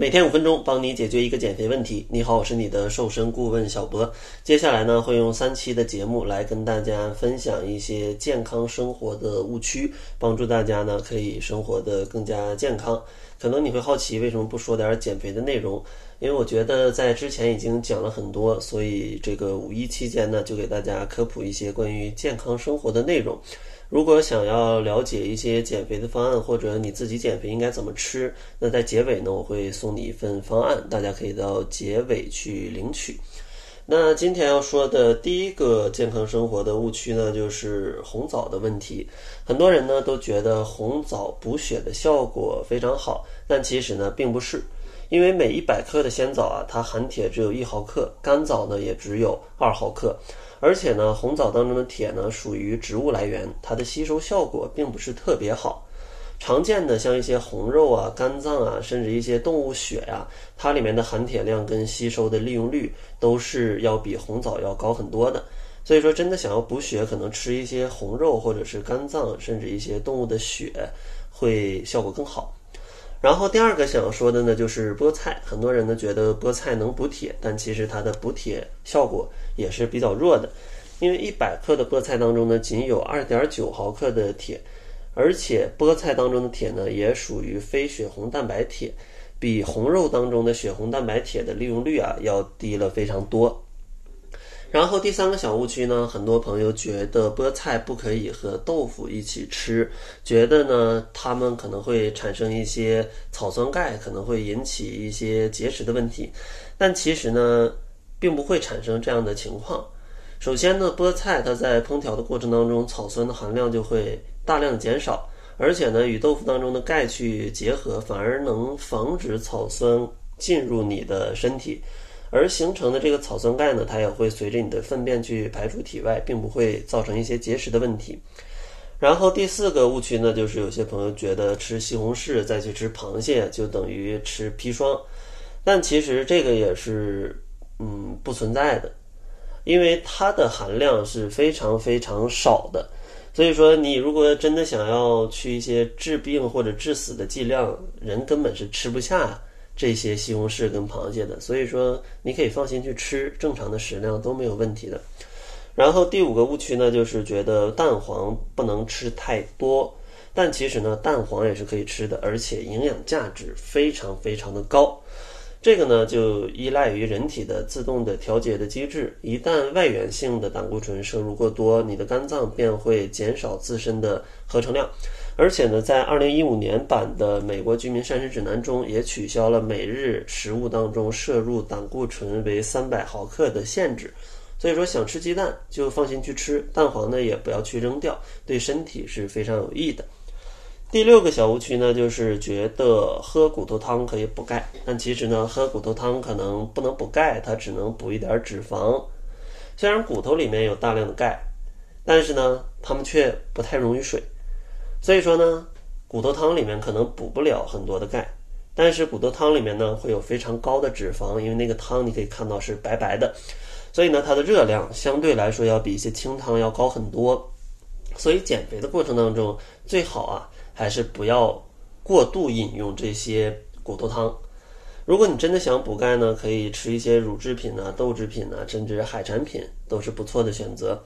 每天五分钟，帮你解决一个减肥问题。你好，我是你的瘦身顾问小博。接下来呢，会用三期的节目来跟大家分享一些健康生活的误区，帮助大家呢可以生活的更加健康。可能你会好奇，为什么不说点减肥的内容？因为我觉得在之前已经讲了很多，所以这个五一期间呢，就给大家科普一些关于健康生活的内容。如果想要了解一些减肥的方案，或者你自己减肥应该怎么吃，那在结尾呢，我会送你一份方案，大家可以到结尾去领取。那今天要说的第一个健康生活的误区呢，就是红枣的问题。很多人呢都觉得红枣补血的效果非常好，但其实呢并不是，因为每一百克的鲜枣啊，它含铁只有一毫克，干枣呢也只有二毫克。而且呢，红枣当中的铁呢属于植物来源，它的吸收效果并不是特别好。常见的像一些红肉啊、肝脏啊，甚至一些动物血呀，它里面的含铁量跟吸收的利用率都是要比红枣要高很多的。所以说，真的想要补血，可能吃一些红肉或者是肝脏，甚至一些动物的血，会效果更好。然后第二个想要说的呢，就是菠菜。很多人呢觉得菠菜能补铁，但其实它的补铁效果也是比较弱的，因为一百克的菠菜当中呢，仅有二点九毫克的铁，而且菠菜当中的铁呢，也属于非血红蛋白铁，比红肉当中的血红蛋白铁的利用率啊要低了非常多。然后第三个小误区呢，很多朋友觉得菠菜不可以和豆腐一起吃，觉得呢它们可能会产生一些草酸钙，可能会引起一些结石的问题。但其实呢，并不会产生这样的情况。首先呢，菠菜它在烹调的过程当中，草酸的含量就会大量减少，而且呢，与豆腐当中的钙去结合，反而能防止草酸进入你的身体。而形成的这个草酸钙呢，它也会随着你的粪便去排出体外，并不会造成一些结石的问题。然后第四个误区呢，就是有些朋友觉得吃西红柿再去吃螃蟹就等于吃砒霜，但其实这个也是嗯不存在的，因为它的含量是非常非常少的。所以说，你如果真的想要去一些治病或者致死的剂量，人根本是吃不下。这些西红柿跟螃蟹的，所以说你可以放心去吃，正常的食量都没有问题的。然后第五个误区呢，就是觉得蛋黄不能吃太多，但其实呢，蛋黄也是可以吃的，而且营养价值非常非常的高。这个呢，就依赖于人体的自动的调节的机制，一旦外源性的胆固醇摄入过多，你的肝脏便会减少自身的合成量。而且呢，在二零一五年版的《美国居民膳食指南》中，也取消了每日食物当中摄入胆固醇为三百毫克的限制。所以说，想吃鸡蛋就放心去吃，蛋黄呢也不要去扔掉，对身体是非常有益的。第六个小误区呢，就是觉得喝骨头汤可以补钙，但其实呢，喝骨头汤可能不能补钙，它只能补一点脂肪。虽然骨头里面有大量的钙，但是呢，它们却不太溶于水。所以说呢，骨头汤里面可能补不了很多的钙，但是骨头汤里面呢会有非常高的脂肪，因为那个汤你可以看到是白白的，所以呢它的热量相对来说要比一些清汤要高很多。所以减肥的过程当中，最好啊还是不要过度饮用这些骨头汤。如果你真的想补钙呢，可以吃一些乳制品啊、豆制品啊，甚至海产品都是不错的选择。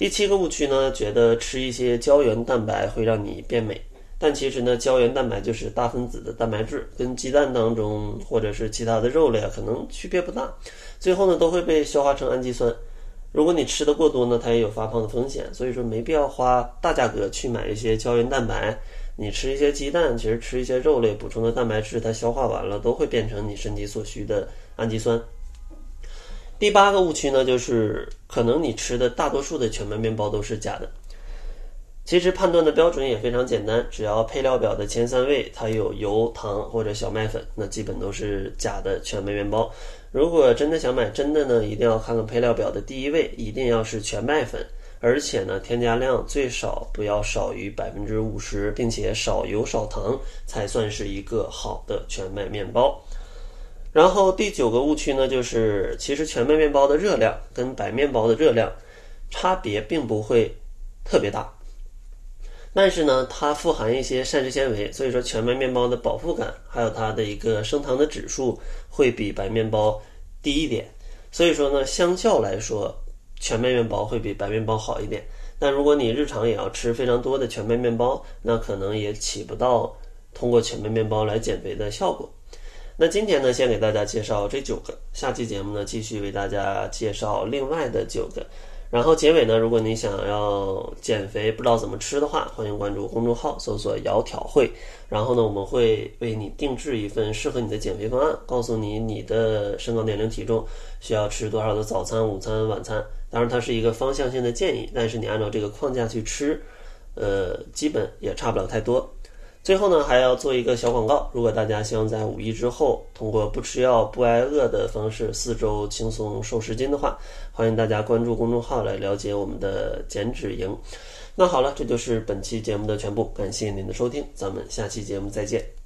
第七个误区呢，觉得吃一些胶原蛋白会让你变美，但其实呢，胶原蛋白就是大分子的蛋白质，跟鸡蛋当中或者是其他的肉类啊，可能区别不大，最后呢都会被消化成氨基酸。如果你吃的过多呢，它也有发胖的风险，所以说没必要花大价格去买一些胶原蛋白。你吃一些鸡蛋，其实吃一些肉类补充的蛋白质，它消化完了都会变成你身体所需的氨基酸。第八个误区呢，就是可能你吃的大多数的全麦面包都是假的。其实判断的标准也非常简单，只要配料表的前三位它有油、糖或者小麦粉，那基本都是假的全麦面包。如果真的想买真的呢，一定要看看配料表的第一位，一定要是全麦粉，而且呢，添加量最少不要少于百分之五十，并且少油少糖，才算是一个好的全麦面包。然后第九个误区呢，就是其实全麦面包的热量跟白面包的热量差别并不会特别大。但是呢，它富含一些膳食纤维，所以说全麦面包的饱腹感还有它的一个升糖的指数会比白面包低一点。所以说呢，相较来说，全麦面包会比白面包好一点。但如果你日常也要吃非常多的全麦面包，那可能也起不到通过全麦面包来减肥的效果。那今天呢，先给大家介绍这九个，下期节目呢继续为大家介绍另外的九个。然后结尾呢，如果你想要减肥不知道怎么吃的话，欢迎关注公众号，搜索“窈窕会”。然后呢，我们会为你定制一份适合你的减肥方案，告诉你你的身高、年龄、体重需要吃多少的早餐、午餐、晚餐。当然，它是一个方向性的建议，但是你按照这个框架去吃，呃，基本也差不了太多。最后呢，还要做一个小广告。如果大家希望在五一之后通过不吃药、不挨饿的方式四周轻松瘦十斤的话，欢迎大家关注公众号来了解我们的减脂营。那好了，这就是本期节目的全部，感谢您的收听，咱们下期节目再见。